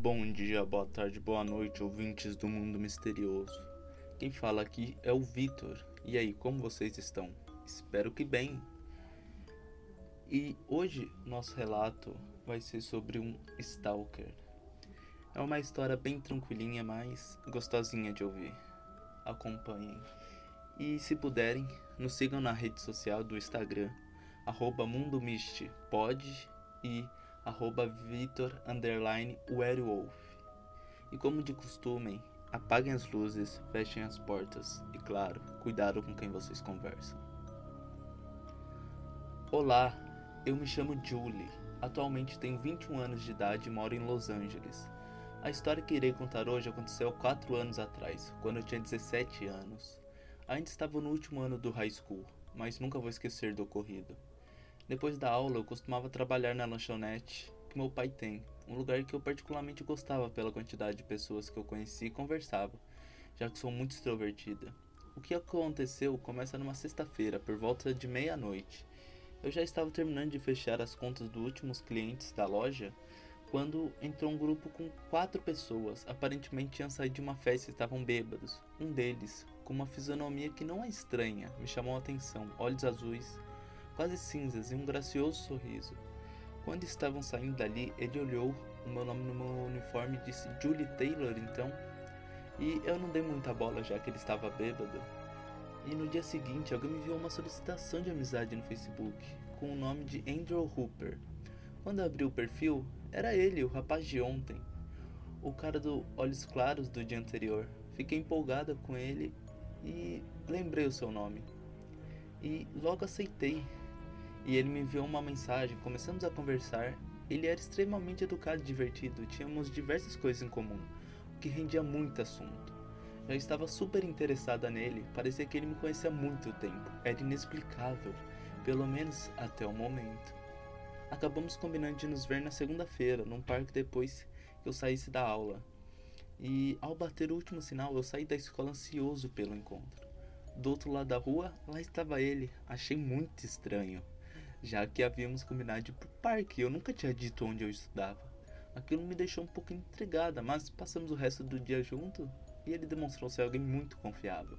Bom dia, boa tarde, boa noite, ouvintes do mundo misterioso. Quem fala aqui é o Vitor. E aí, como vocês estão? Espero que bem. E hoje nosso relato vai ser sobre um stalker. É uma história bem tranquilinha, mas gostosinha de ouvir. Acompanhem. E se puderem, nos sigam na rede social do Instagram, arroba mundomistpod e arroba Vitor underline Werewolf. E como de costume, apaguem as luzes, fechem as portas e, claro, cuidado com quem vocês conversam. Olá, eu me chamo Julie. Atualmente tenho 21 anos de idade e moro em Los Angeles. A história que irei contar hoje aconteceu 4 anos atrás, quando eu tinha 17 anos. Ainda estava no último ano do high school, mas nunca vou esquecer do ocorrido. Depois da aula, eu costumava trabalhar na lanchonete que meu pai tem, um lugar que eu particularmente gostava pela quantidade de pessoas que eu conhecia e conversava, já que sou muito extrovertida. O que aconteceu começa numa sexta-feira, por volta de meia-noite. Eu já estava terminando de fechar as contas dos últimos clientes da loja quando entrou um grupo com quatro pessoas. Aparentemente tinham saído de uma festa e estavam bêbados. Um deles, com uma fisionomia que não é estranha, me chamou a atenção: olhos azuis, quase cinzas e um gracioso sorriso. Quando estavam saindo dali, ele olhou o meu nome no meu uniforme e disse Julie Taylor, então. E eu não dei muita bola já que ele estava bêbado. E no dia seguinte, alguém me enviou uma solicitação de amizade no Facebook com o nome de Andrew Hooper. Quando abri o perfil, era ele, o rapaz de ontem, o cara do olhos claros do dia anterior. Fiquei empolgada com ele e lembrei o seu nome. E logo aceitei, e ele me enviou uma mensagem, começamos a conversar. Ele era extremamente educado e divertido, tínhamos diversas coisas em comum, o que rendia muito assunto. Já estava super interessada nele, parecia que ele me conhecia há muito tempo, era inexplicável, pelo menos até o momento. Acabamos combinando de nos ver na segunda-feira, num parque depois que eu saísse da aula. E ao bater o último sinal, eu saí da escola ansioso pelo encontro. Do outro lado da rua, lá estava ele. Achei muito estranho já que havíamos combinado ir pro parque. Eu nunca tinha dito onde eu estudava. Aquilo me deixou um pouco intrigada, mas passamos o resto do dia junto e ele demonstrou ser alguém muito confiável.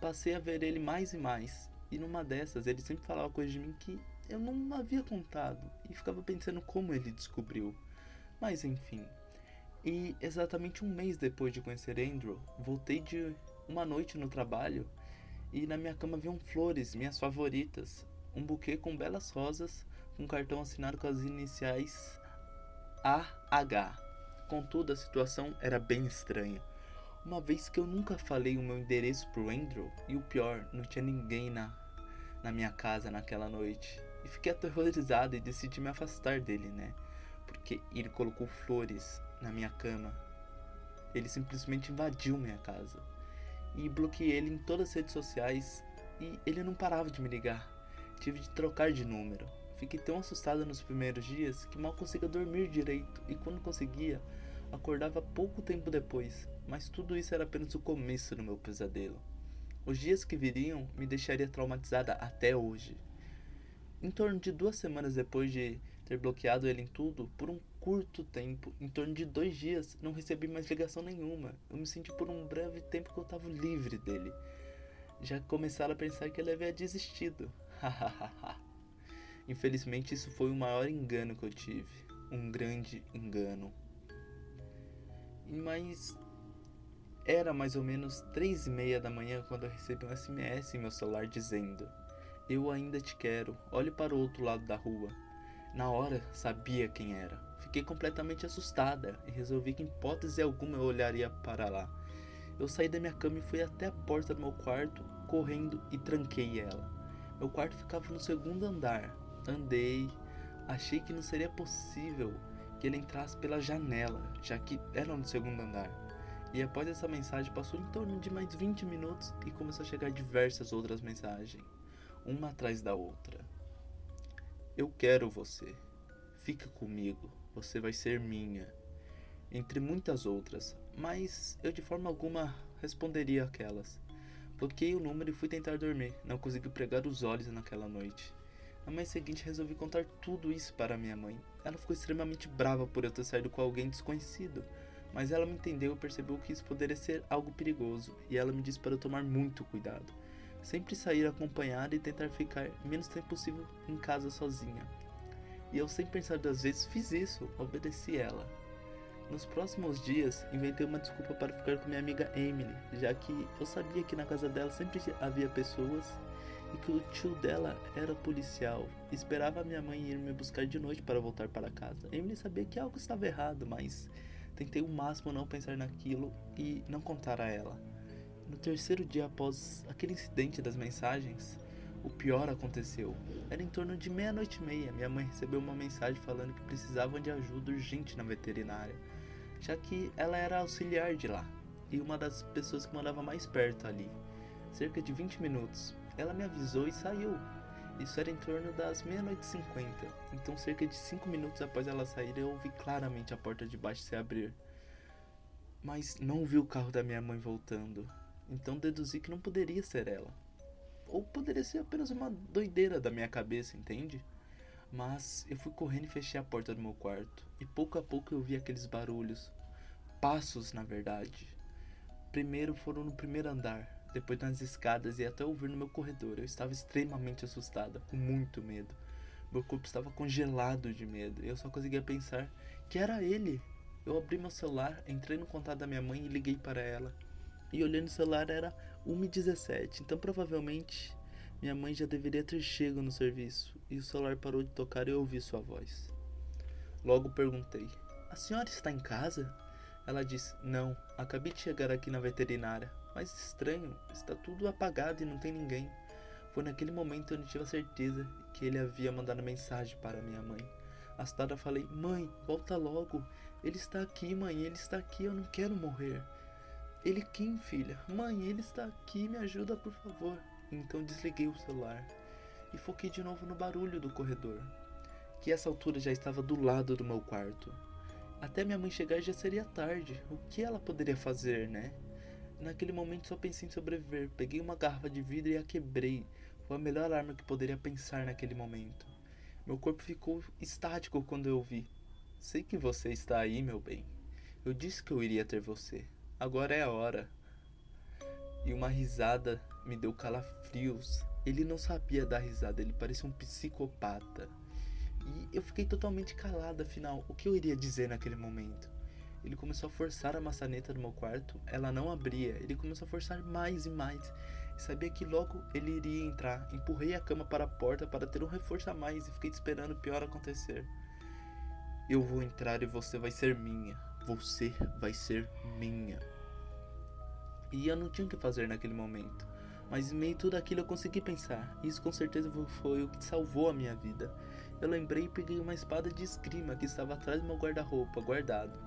Passei a ver ele mais e mais, e numa dessas ele sempre falava coisas de mim que eu não havia contado e ficava pensando como ele descobriu. Mas enfim. E exatamente um mês depois de conhecer Andrew, voltei de uma noite no trabalho e na minha cama haviam flores, minhas favoritas, um buquê com belas rosas, um cartão assinado com as iniciais AH. Contudo, a situação era bem estranha, uma vez que eu nunca falei o meu endereço pro Andrew e o pior, não tinha ninguém na, na minha casa naquela noite. E fiquei aterrorizado e decidi me afastar dele, né? Porque ele colocou flores na minha cama. Ele simplesmente invadiu minha casa. E bloqueei ele em todas as redes sociais e ele não parava de me ligar. Tive de trocar de número. Fiquei tão assustada nos primeiros dias que mal conseguia dormir direito e quando conseguia, acordava pouco tempo depois. Mas tudo isso era apenas o começo do meu pesadelo. Os dias que viriam me deixaria traumatizada até hoje. Em torno de duas semanas depois de ter bloqueado ele em tudo, por um curto tempo, em torno de dois dias, não recebi mais ligação nenhuma. Eu me senti por um breve tempo que eu estava livre dele. Já começaram a pensar que ele havia desistido. Infelizmente, isso foi o maior engano que eu tive. Um grande engano. Mas era mais ou menos três e meia da manhã quando eu recebi um SMS em meu celular dizendo: Eu ainda te quero, olhe para o outro lado da rua. Na hora sabia quem era. Fiquei completamente assustada e resolvi que, em hipótese alguma, eu olharia para lá. Eu saí da minha cama e fui até a porta do meu quarto, correndo e tranquei ela. Meu quarto ficava no segundo andar. Andei, achei que não seria possível que ele entrasse pela janela, já que era no segundo andar. E após essa mensagem passou em torno de mais 20 minutos e começou a chegar diversas outras mensagens, uma atrás da outra. Eu quero você. Fica comigo. Você vai ser minha. Entre muitas outras, mas eu de forma alguma responderia aquelas. Bloqueei o número e fui tentar dormir. Não consegui pregar os olhos naquela noite. Na manhã seguinte resolvi contar tudo isso para minha mãe. Ela ficou extremamente brava por eu ter saído com alguém desconhecido, mas ela me entendeu e percebeu que isso poderia ser algo perigoso, e ela me disse para eu tomar muito cuidado. Sempre sair acompanhada e tentar ficar menos tempo possível em casa sozinha. E eu, sem pensar duas vezes, fiz isso, obedeci ela. Nos próximos dias, inventei uma desculpa para ficar com minha amiga Emily, já que eu sabia que na casa dela sempre havia pessoas e que o tio dela era policial. Esperava minha mãe ir me buscar de noite para voltar para casa. Emily sabia que algo estava errado, mas tentei o máximo não pensar naquilo e não contar a ela. No terceiro dia após aquele incidente das mensagens, o pior aconteceu. Era em torno de meia-noite e meia. Minha mãe recebeu uma mensagem falando que precisavam de ajuda urgente na veterinária, já que ela era auxiliar de lá e uma das pessoas que morava mais perto ali. Cerca de 20 minutos. Ela me avisou e saiu. Isso era em torno das meia-noite cinquenta. Então, cerca de cinco minutos após ela sair, eu ouvi claramente a porta de baixo se abrir. Mas não vi o carro da minha mãe voltando. Então deduzi que não poderia ser ela. Ou poderia ser apenas uma doideira da minha cabeça, entende? Mas eu fui correndo e fechei a porta do meu quarto. E pouco a pouco eu vi aqueles barulhos. Passos, na verdade. Primeiro foram no primeiro andar depois nas escadas e até ouvir no meu corredor. Eu estava extremamente assustada, com muito medo. Meu corpo estava congelado de medo eu só conseguia pensar que era ele. Eu abri meu celular, entrei no contato da minha mãe e liguei para ela. E olhando o celular era 1h17, então provavelmente minha mãe já deveria ter chego no serviço. E o celular parou de tocar e eu ouvi sua voz. Logo perguntei: A senhora está em casa? Ela disse: Não, acabei de chegar aqui na veterinária. Mas estranho, está tudo apagado e não tem ninguém. Foi naquele momento onde tive a certeza que ele havia mandado mensagem para minha mãe. Assustada falei: Mãe, volta logo. Ele está aqui, mãe, ele está aqui, eu não quero morrer. Ele quem, filha? Mãe, ele está aqui, me ajuda, por favor. Então desliguei o celular e foquei de novo no barulho do corredor, que essa altura já estava do lado do meu quarto. Até minha mãe chegar já seria tarde. O que ela poderia fazer, né? Naquele momento só pensei em sobreviver. Peguei uma garrafa de vidro e a quebrei. Foi a melhor arma que poderia pensar naquele momento. Meu corpo ficou estático quando eu vi. Sei que você está aí, meu bem. Eu disse que eu iria ter você. Agora é a hora. E uma risada me deu calafrios. Ele não sabia dar risada, ele parecia um psicopata. E eu fiquei totalmente calada, afinal, o que eu iria dizer naquele momento? Ele começou a forçar a maçaneta do meu quarto, ela não abria. Ele começou a forçar mais e mais. Sabia que logo ele iria entrar. Empurrei a cama para a porta para ter um reforço a mais e fiquei esperando o pior acontecer. Eu vou entrar e você vai ser minha. Você vai ser minha. E eu não tinha o que fazer naquele momento. Mas em meio a tudo aquilo eu consegui pensar. Isso com certeza foi o que salvou a minha vida. Eu lembrei e peguei uma espada de esgrima que estava atrás do meu guarda-roupa, guardado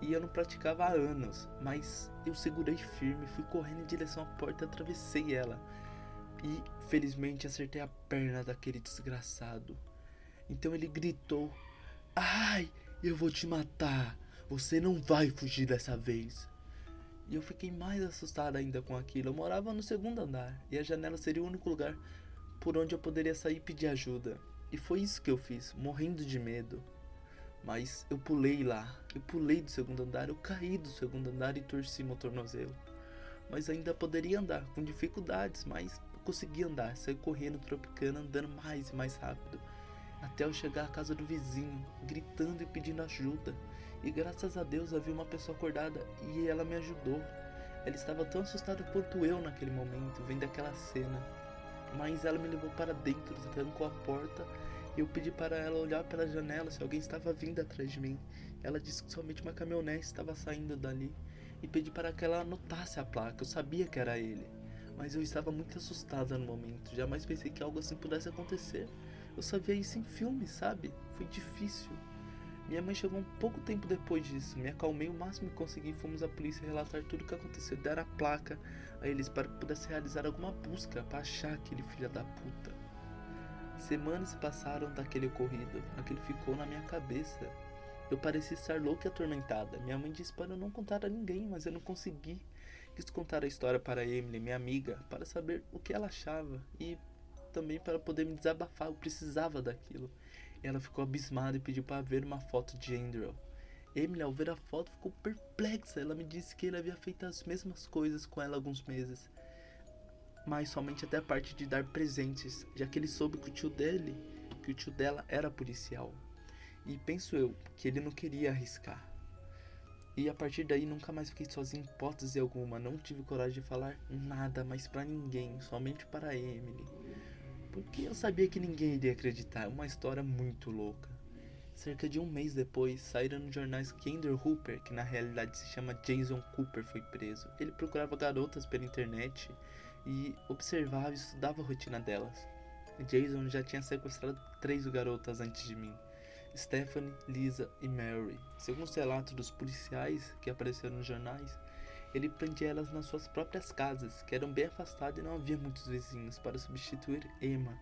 e eu não praticava há anos, mas eu segurei firme, fui correndo em direção à porta e atravessei ela. E felizmente acertei a perna daquele desgraçado. Então ele gritou: Ai, eu vou te matar! Você não vai fugir dessa vez! E eu fiquei mais assustado ainda com aquilo. Eu morava no segundo andar e a janela seria o único lugar por onde eu poderia sair e pedir ajuda. E foi isso que eu fiz, morrendo de medo. Mas eu pulei lá, eu pulei do segundo andar, eu caí do segundo andar e torci meu tornozelo. Mas ainda poderia andar, com dificuldades, mas eu consegui andar, saí correndo, tropicando, andando mais e mais rápido. Até eu chegar à casa do vizinho, gritando e pedindo ajuda. E graças a Deus havia uma pessoa acordada e ela me ajudou. Ela estava tão assustada quanto eu naquele momento, vendo aquela cena. Mas ela me levou para dentro, trancou a porta eu pedi para ela olhar pela janela se alguém estava vindo atrás de mim. Ela disse que somente uma caminhonete estava saindo dali e pedi para que ela anotasse a placa. Eu sabia que era ele, mas eu estava muito assustada no momento. Jamais pensei que algo assim pudesse acontecer. Eu só via isso em filmes, sabe? Foi difícil. Minha mãe chegou um pouco tempo depois disso. Me acalmei o máximo que consegui. Fomos à polícia relatar tudo o que aconteceu. Deram a placa a eles para que pudesse realizar alguma busca para achar aquele filho da puta. Semanas se passaram daquele ocorrido, aquilo ficou na minha cabeça. Eu parecia estar louca e atormentada. Minha mãe disse para eu não contar a ninguém, mas eu não consegui. Quis contar a história para Emily, minha amiga, para saber o que ela achava. E também para poder me desabafar, eu precisava daquilo. Ela ficou abismada e pediu para ver uma foto de Andrew. Emily, ao ver a foto, ficou perplexa. Ela me disse que ele havia feito as mesmas coisas com ela há alguns meses. Mas somente até a parte de dar presentes, já que ele soube que o tio dele, que o tio dela era policial. E penso eu que ele não queria arriscar. E a partir daí nunca mais fiquei sozinho em hipótese alguma. Não tive coragem de falar nada mais para ninguém, somente para Emily. Porque eu sabia que ninguém iria acreditar. Uma história muito louca. Cerca de um mês depois, saíram nos jornais que Andrew Hooper, que na realidade se chama Jason Cooper, foi preso. Ele procurava garotas pela internet e observava e estudava a rotina delas. Jason já tinha sequestrado três garotas antes de mim. Stephanie, Lisa e Mary. Segundo os relatos dos policiais que apareceram nos jornais, ele prendia elas nas suas próprias casas, que eram bem afastadas e não havia muitos vizinhos, para substituir Emma,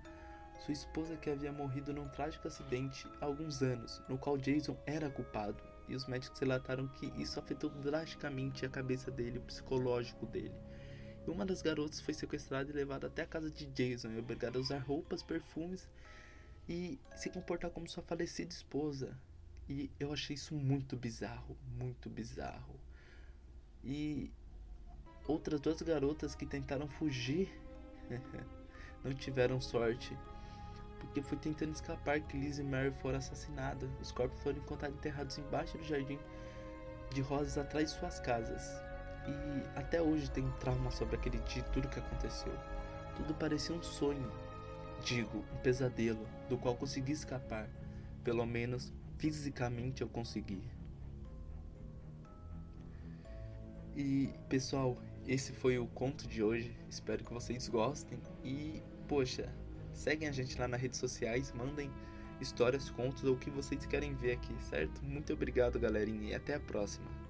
sua esposa que havia morrido num trágico acidente há alguns anos, no qual Jason era culpado, e os médicos relataram que isso afetou drasticamente a cabeça dele, o psicológico dele. E uma das garotas foi sequestrada e levada até a casa de Jason e obrigada a usar roupas, perfumes e se comportar como sua falecida esposa. E eu achei isso muito bizarro, muito bizarro. E outras duas garotas que tentaram fugir não tiveram sorte. Porque foi tentando escapar que Liz e Mary foram assassinadas. Os corpos foram encontrados enterrados embaixo do jardim de rosas atrás de suas casas. E até hoje tem trauma sobre aquele dia tudo que aconteceu. Tudo parecia um sonho digo, um pesadelo do qual consegui escapar. Pelo menos fisicamente eu consegui. E pessoal, esse foi o conto de hoje. Espero que vocês gostem. E, poxa, seguem a gente lá nas redes sociais, mandem histórias, contos ou o que vocês querem ver aqui, certo? Muito obrigado, galerinha, e até a próxima.